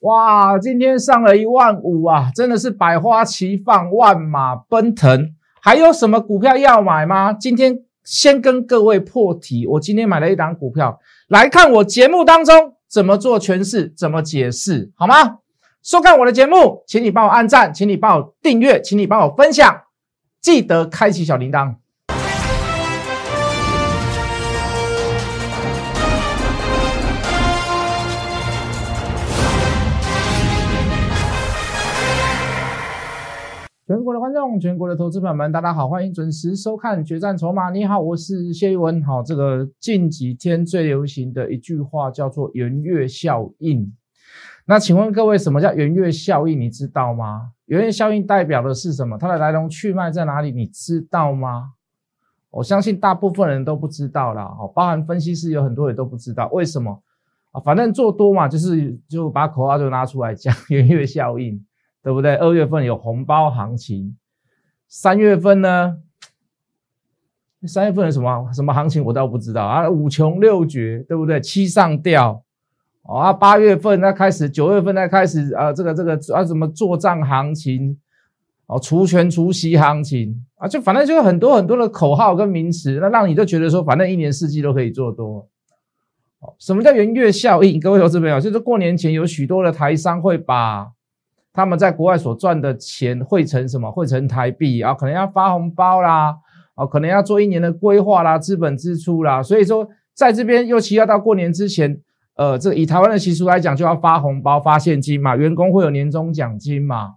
哇，今天上了一万五啊，真的是百花齐放，万马奔腾。还有什么股票要买吗？今天先跟各位破题，我今天买了一档股票，来看我节目当中怎么做诠释，怎么解释，好吗？收看我的节目，请你帮我按赞，请你帮我订阅，请你帮我分享，记得开启小铃铛。全国的观众，全国的投资朋友们，大家好，欢迎准时收看《决战筹码》。你好，我是谢玉文。好，这个近几天最流行的一句话叫做“圆月效应”。那请问各位，什么叫圆月效应？你知道吗？圆月效应代表的是什么？它的来龙去脉在哪里？你知道吗？我相信大部分人都不知道啦。哦，包含分析师有很多人都不知道，为什么啊？反正做多嘛，就是就把口号就拿出来讲 圆月效应。对不对？二月份有红包行情，三月份呢？三月份有什么什么行情我倒不知道啊。五穷六绝，对不对？七上吊啊。八月份那开始，九月份那开始啊，这个这个啊什么做账行情哦，除权除息行情啊，就反正就是很多很多的口号跟名词，那让你就觉得说，反正一年四季都可以做多。哦，什么叫元月效应？各位投资朋友，就是过年前有许多的台商会把。他们在国外所赚的钱汇成什么？汇成台币啊，可能要发红包啦，啊，可能要做一年的规划啦，资本支出啦。所以说，在这边尤其要到过年之前，呃，这以台湾的习俗来讲，就要发红包、发现金嘛，员工会有年终奖金嘛。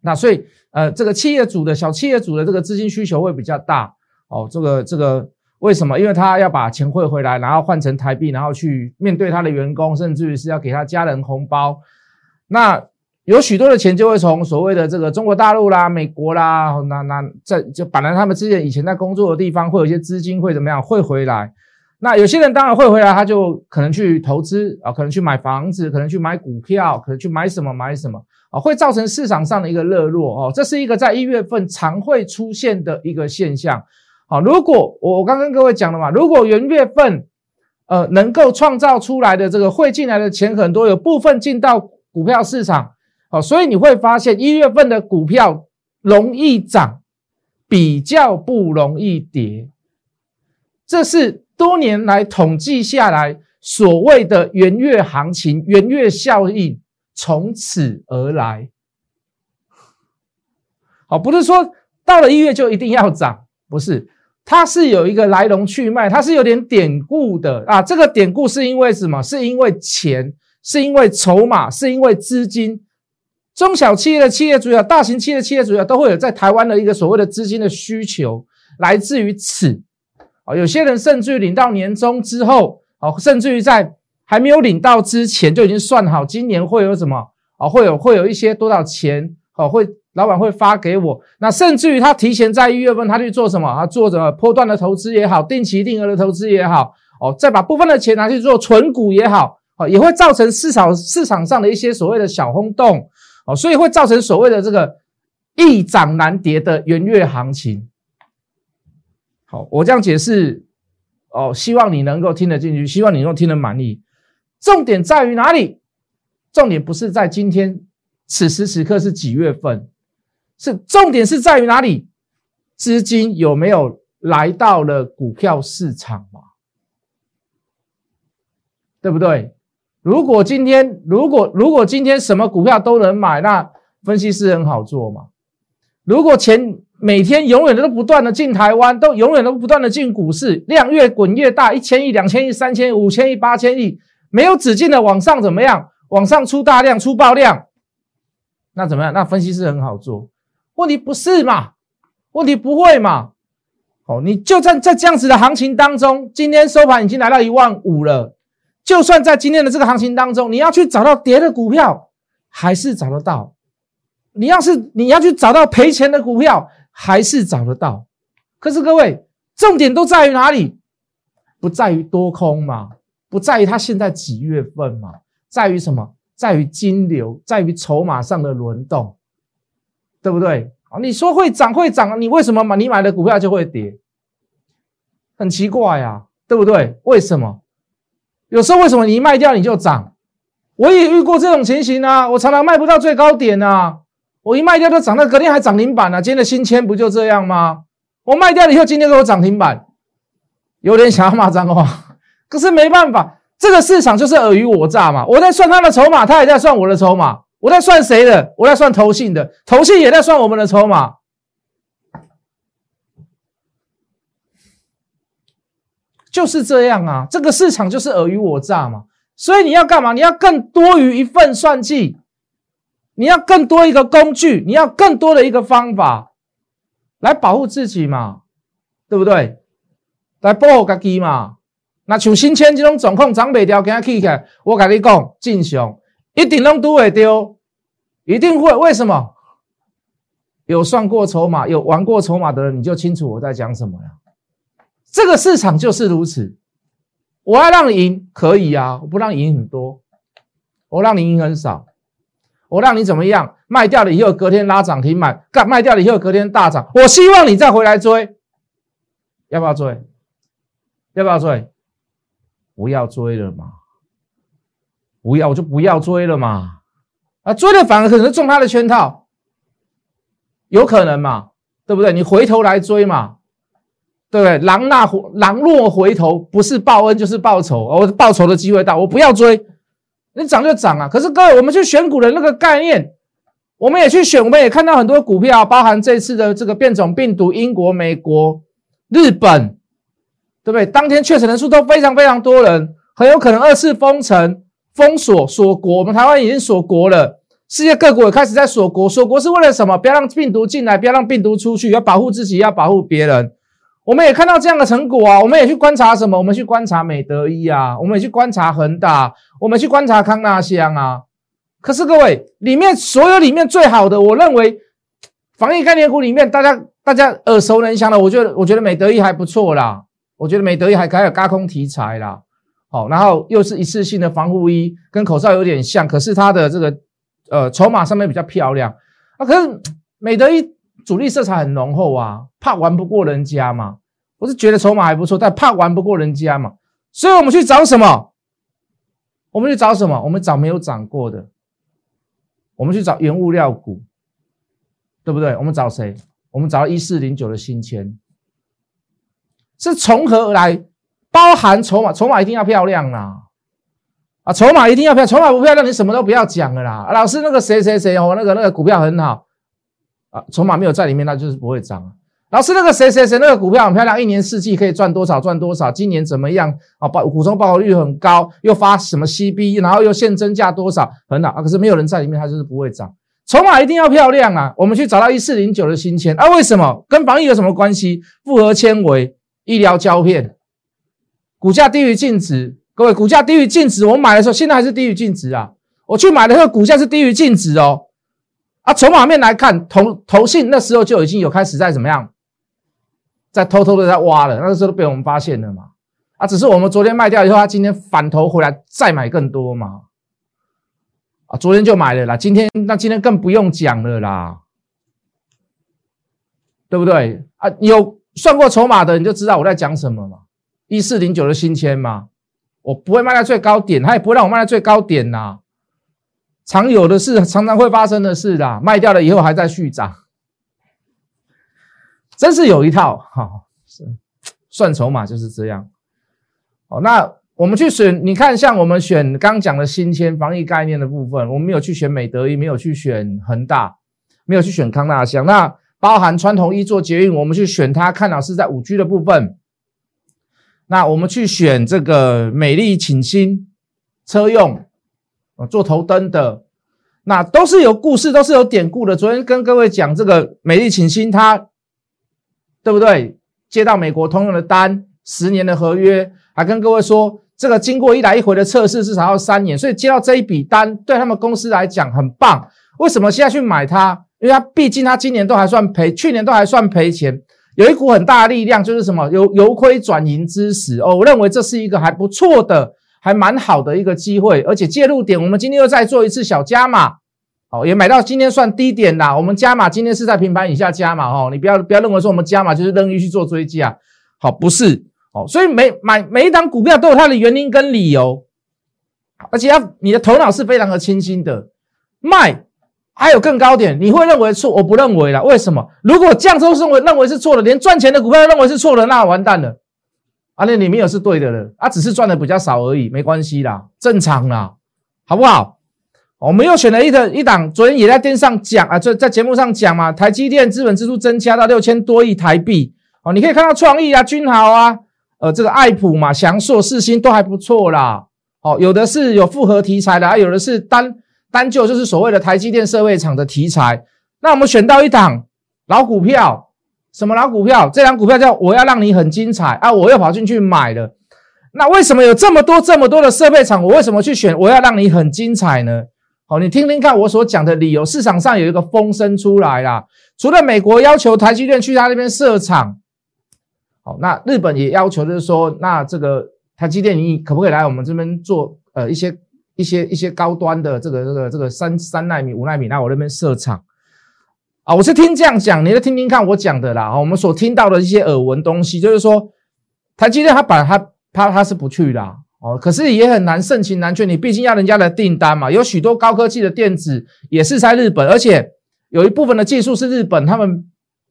那所以，呃，这个企业主的小企业主的这个资金需求会比较大哦。这个这个为什么？因为他要把钱汇回来，然后换成台币，然后去面对他的员工，甚至于是要给他家人红包。那有许多的钱就会从所谓的这个中国大陆啦、美国啦，那那在就本来他们之前以前在工作的地方会有一些资金会怎么样会回来，那有些人当然会回来，他就可能去投资啊，可能去买房子，可能去买股票，可能去买什么买什么啊，会造成市场上的一个热络哦，这是一个在一月份常会出现的一个现象。好，如果我我刚跟各位讲了嘛，如果元月份呃能够创造出来的这个汇进来的钱很多，有部分进到股票市场。好，所以你会发现一月份的股票容易涨，比较不容易跌，这是多年来统计下来所谓的元月行情、元月效应从此而来。好，不是说到了一月就一定要涨，不是，它是有一个来龙去脉，它是有点典故的啊。这个典故是因为什么？是因为钱，是因为筹码，是因为资金。中小企业的企业主要，大型企业的企业主要都会有在台湾的一个所谓的资金的需求，来自于此。啊，有些人甚至于领到年终之后，啊，甚至于在还没有领到之前就已经算好今年会有什么，啊，会有会有一些多少钱，哦，会老板会发给我。那甚至于他提前在一月份他去做什么？他做着波段的投资也好，定期定额的投资也好，哦，再把部分的钱拿去做存股也好，哦，也会造成市场市场上的一些所谓的小轰动。哦，所以会造成所谓的这个易涨难跌的元月行情。好，我这样解释哦，希望你能够听得进去，希望你能够听得满意。重点在于哪里？重点不是在今天此时此刻是几月份，是重点是在于哪里？资金有没有来到了股票市场嘛？对不对？如果今天，如果如果今天什么股票都能买，那分析师很好做嘛。如果钱每天永远都不断的进台湾，都永远都不断的进股市，量越滚越大，一千亿、两千亿、三千亿、五千亿、八千亿，没有止境的往上怎么样？往上出大量、出爆量，那怎么样？那分析师很好做。问题不是嘛？问题不会嘛？哦，你就在在这样子的行情当中，今天收盘已经来到一万五了。就算在今天的这个行情当中，你要去找到跌的股票，还是找得到；你要是你要去找到赔钱的股票，还是找得到。可是各位，重点都在于哪里？不在于多空嘛，不在于它现在几月份嘛，在于什么？在于金流，在于筹码上的轮动，对不对？啊，你说会涨会涨，你为什么买你买的股票就会跌？很奇怪呀，对不对？为什么？有时候为什么你一卖掉你就涨？我也遇过这种情形啊，我常常卖不到最高点啊，我一卖掉就涨，到隔天还涨停板呢。今天的新签不就这样吗？我卖掉了以后，今天给我涨停板，有点想要骂脏话，可是没办法，这个市场就是尔虞我诈嘛。我在算他的筹码，他也在算我的筹码。我在算谁的？我在算投信的，投信也在算我们的筹码。就是这样啊，这个市场就是尔虞我诈嘛，所以你要干嘛？你要更多于一份算计，你要更多一个工具，你要更多的一个方法来保护自己嘛，对不对？来保护自己嘛。那像新签这种状况，涨不掉，给他起起来，我跟你讲，正常，一定能都会丢，一定会。为什么？有算过筹码、有玩过筹码的人，你就清楚我在讲什么呀。这个市场就是如此，我要让你赢可以啊，我不让你赢很多，我让你赢很少，我让你怎么样？卖掉了以后隔天拉涨停板，干卖掉了以后隔天大涨，我希望你再回来追，要不要追？要不要追？不要追了嘛，不要我就不要追了嘛，啊追了反而可能中他的圈套，有可能嘛，对不对？你回头来追嘛。对不对？狼那狼若回头，不是报恩就是报仇。我报仇的机会到，我不要追，你涨就涨啊！可是各位，我们去选股的那个概念，我们也去选，我们也看到很多股票，包含这次的这个变种病毒，英国、美国、日本，对不对？当天确诊人数都非常非常多人，很有可能二次封城、封锁、锁国。我们台湾已经锁国了，世界各国也开始在锁国。锁国是为了什么？不要让病毒进来，不要让病毒出去，要保护自己，要保护别人。我们也看到这样的成果啊！我们也去观察什么？我们去观察美德一啊，我们也去观察恒大，我们去观察康纳香啊。可是各位，里面所有里面最好的，我认为防疫概念股里面，大家大家耳熟能详的，我觉得我觉得美德一还不错啦。我觉得美德一还还有高空题材啦。好，然后又是一次性的防护衣，跟口罩有点像，可是它的这个呃筹码上面比较漂亮啊。可是美德一。主力色彩很浓厚啊，怕玩不过人家嘛。我是觉得筹码还不错，但怕玩不过人家嘛。所以我们去找什么？我们去找什么？我们找没有涨过的。我们去找原物料股，对不对？我们找谁？我们找一四零九的新签，是从何而来？包含筹码，筹码一定要漂亮啦。啊，筹码一定要漂亮，筹码不漂亮，你什么都不要讲了啦。老师，那个谁谁谁哦，那个那个股票很好。啊，筹码没有在里面，那就是不会涨。老师，那个谁谁谁那个股票很漂亮，一年四季可以赚多少赚多少，今年怎么样啊？报股中报酬率很高，又发什么 CB，然后又现增价多少，很好啊。可是没有人在里面，它就是不会涨。筹码一定要漂亮啊。我们去找到一四零九的新签啊，为什么？跟防疫有什么关系？复合纤维、医疗胶片，股价低于净值。各位，股价低于净值，我买的时候现在还是低于净值啊。我去买的时候股价是低于净值哦。啊，筹码面来看，投投信那时候就已经有开始在怎么样，在偷偷的在挖了，那个时候都被我们发现了嘛。啊，只是我们昨天卖掉以后，他今天反头回来再买更多嘛。啊，昨天就买了啦，今天那今天更不用讲了啦，对不对？啊，有算过筹码的你就知道我在讲什么嘛。一四零九的新签嘛，我不会卖在最高点，他也不会让我卖在最高点呐。常有的事，常常会发生的事啦。卖掉了以后还在续涨，真是有一套哈。是算筹码就是这样。哦，那我们去选，你看像我们选刚讲的新签防疫概念的部分，我们没有去选美德一，没有去选恒大，没有去选康纳香。那包含传统一做捷运，我们去选它，看老是在五 G 的部分。那我们去选这个美丽请新车用。做头灯的，那都是有故事，都是有典故的。昨天跟各位讲这个美丽请新，它对不对？接到美国通用的单，十年的合约，还跟各位说，这个经过一来一回的测试，至少要三年。所以接到这一笔单，对他们公司来讲很棒。为什么现在去买它？因为它毕竟它今年都还算赔，去年都还算赔钱。有一股很大的力量，就是什么由由亏转盈之时哦。我认为这是一个还不错的。还蛮好的一个机会，而且介入点，我们今天又再做一次小加码，哦，也买到今天算低点啦。我们加码今天是在平盘以下加码哦，你不要不要认为说我们加码就是任意去做追加，好，不是哦。所以每买每一档股票都有它的原因跟理由，而且要你的头脑是非常的清晰的。卖还有更高点，你会认为错？我不认为了。为什么？如果降周认为认为是错的，连赚钱的股票认为是错的，那完蛋了。啊，那里面有是对的了，啊，只是赚的比较少而已，没关系啦，正常啦，好不好？我们又选了一个一档，昨天也在电视上讲啊，在在节目上讲嘛，台积电资本支出增加到六千多亿台币。哦，你可以看到创意啊、君豪啊，呃，这个爱普嘛、翔硕、四星都还不错啦。哦，有的是有复合题材的，啊，有的是单单就就是所谓的台积电设备厂的题材。那我们选到一档老股票，什么老股票？这张股票叫我要让你很精彩啊！我又跑进去买了。那为什么有这么多这么多的设备厂？我为什么去选我要让你很精彩呢？好，你听听看我所讲的理由。市场上有一个风声出来啦，除了美国要求台积电去他那边设厂，好，那日本也要求就是说，那这个台积电你可不可以来我们这边做呃一些一些一些高端的这个这个这个三三纳米五纳米来我那边设厂啊？我是听这样讲，你再听听看我讲的啦。我们所听到的一些耳闻东西，就是说台积电他把他他他是不去啦。哦，可是也很难盛情难却，你毕竟要人家的订单嘛。有许多高科技的电子也是在日本，而且有一部分的技术是日本他们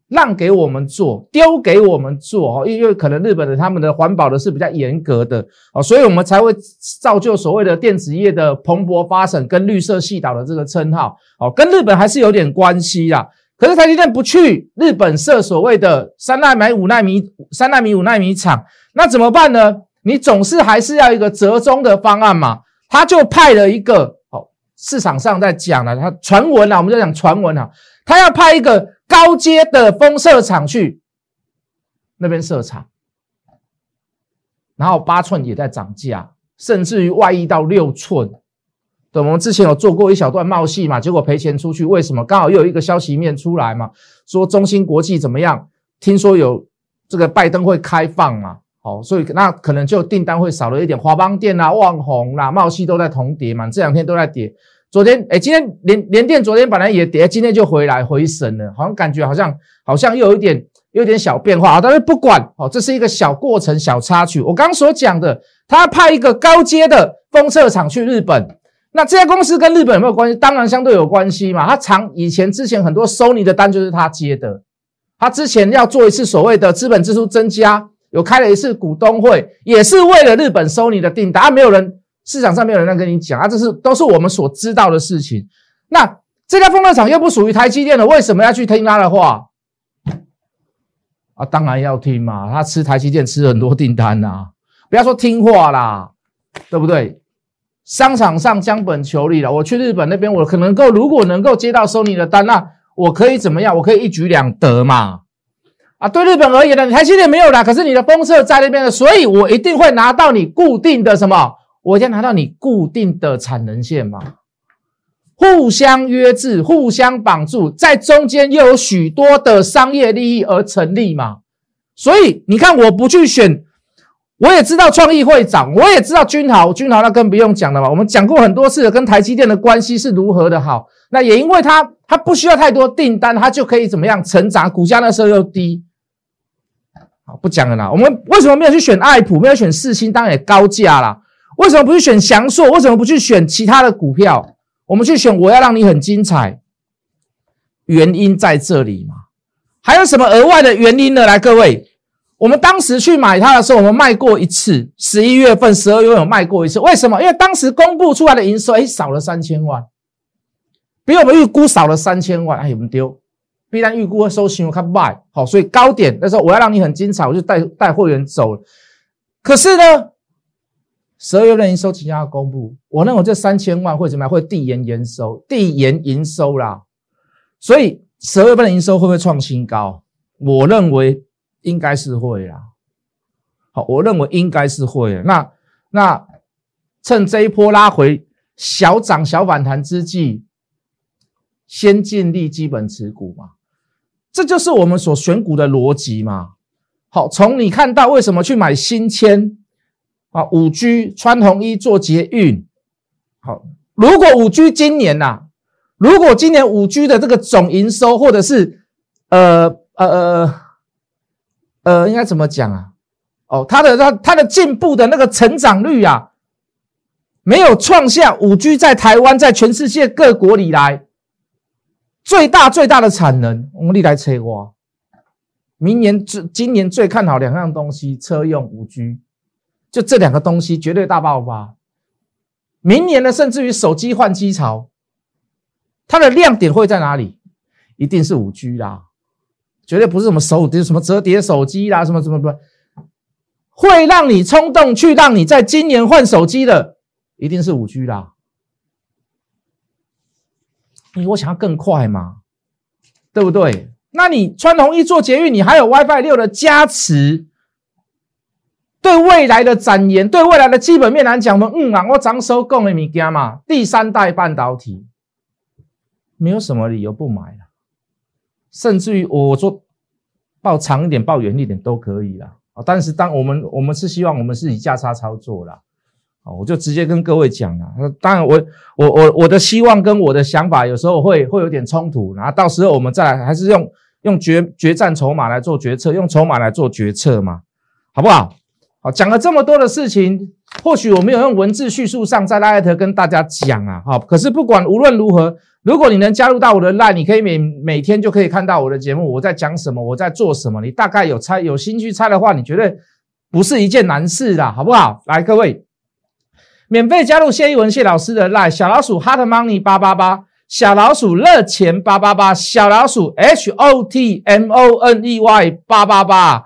让给我们做，丢给我们做哦。因为可能日本的他们的环保的是比较严格的哦，所以我们才会造就所谓的电子业的蓬勃发展跟绿色系岛的这个称号哦，跟日本还是有点关系啦。可是台积电不去日本设所谓的三纳米、五纳米、三纳米、五纳米厂，那怎么办呢？你总是还是要一个折中的方案嘛？他就派了一个哦，市场上在讲了，他传闻啊，我们就讲传闻啊，他要派一个高阶的封测厂去那边设厂，然后八寸也在涨价，甚至于外溢到六寸。对，我们之前有做过一小段冒戏嘛，结果赔钱出去，为什么？刚好又有一个消息面出来嘛，说中芯国际怎么样？听说有这个拜登会开放嘛？好，所以那可能就订单会少了一点。华邦电啊、旺宏啦、茂系都在同跌嘛，这两天都在跌。昨天哎，今天连连电昨天本来也跌，今天就回来回神了，好像感觉好像好像又有一点有点小变化啊。但是不管哦，这是一个小过程、小插曲。我刚刚所讲的，他派一个高阶的封测厂去日本，那这家公司跟日本有没有关系？当然相对有关系嘛。他长以前之前很多收你的单就是他接的，他之前要做一次所谓的资本支出增加。有开了一次股东会，也是为了日本收你的订单，没有人市场上没有人在跟你讲啊，这是都是我们所知道的事情。那这家风热厂又不属于台积电的，为什么要去听他的话？啊，当然要听嘛，他吃台积电吃很多订单呐，不要说听话啦，对不对？商场上将本求利了，我去日本那边，我可能够，如果能够接到收你的单，那我可以怎么样？我可以一举两得嘛。啊，对日本而言呢，你台积电没有啦，可是你的封测在那边的，所以我一定会拿到你固定的什么？我一定拿到你固定的产能线嘛，互相约制，互相绑住，在中间又有许多的商业利益而成立嘛。所以你看，我不去选，我也知道创意会涨，我也知道君豪，君豪那更不用讲了嘛。我们讲过很多次，跟台积电的关系是如何的好，那也因为它它不需要太多订单，它就可以怎么样成长，股价那时候又低。好不讲了啦。我们为什么没有去选爱普，没有选四星？当然也高价啦。为什么不去选翔硕？为什么不去选其他的股票？我们去选，我要让你很精彩。原因在这里嘛？还有什么额外的原因呢？来，各位，我们当时去买它的时候，我们卖过一次，十一月份、十二月份有卖过一次。为什么？因为当时公布出来的营收，哎，少了三千万，比我们预估少了三千万，哎，我们丢。必然预估会收新，我看卖好，所以高点那时候我要让你很精彩，我就带带会员走。可是呢，十二月份营收即将要公布，我认为这三千万会怎么样？会递延营收，递延营收啦。所以十二月份的营收会不会创新高？我认为应该是会啦。好，我认为应该是会。那那趁这一波拉回小涨小反弹之际，先建立基本持股嘛。这就是我们所选股的逻辑嘛。好，从你看到为什么去买新签啊？五 G 穿红衣做捷运。好，如果五 G 今年呐，如果今年五 G 的这个总营收，或者是呃呃呃呃，应该怎么讲啊？哦，它的它它的进步的那个成长率啊，没有创下五 G 在台湾在全世界各国里来最大最大的产能，我们历来车挖。明年最今年最看好两样东西，车用五 G，就这两个东西绝对大爆发。明年呢，甚至于手机换机潮，它的亮点会在哪里？一定是五 G 啦，绝对不是什么手、什么折叠手机啦，什么什么不，会让你冲动去让你在今年换手机的，一定是五 G 啦。你我想要更快嘛，对不对？那你穿红衣做捷运，你还有 WiFi 六的加持，对未来的展延，对未来的基本面来讲嘛，嗯啊，我涨收供的物件嘛，第三代半导体，没有什么理由不买，甚至于我说报长一点，报远一点都可以啦。啊。但是当我们我们是希望我们是以价差操作啦。啊，我就直接跟各位讲了。当然，我我我我的希望跟我的想法有时候会会有点冲突，然后到时候我们再来，还是用用决决战筹码来做决策，用筹码来做决策嘛，好不好？好，讲了这么多的事情，或许我没有用文字叙述上在拉特跟大家讲啊，好，可是不管无论如何，如果你能加入到我的赖，你可以每每天就可以看到我的节目，我在讲什么，我在做什么，你大概有猜有心去猜的话，你绝对不是一件难事的，好不好？来，各位。免费加入谢一文谢老师的 line 小老鼠 hot money 八八八小老鼠热钱八八八小老鼠 h o t m o n e y 八八八，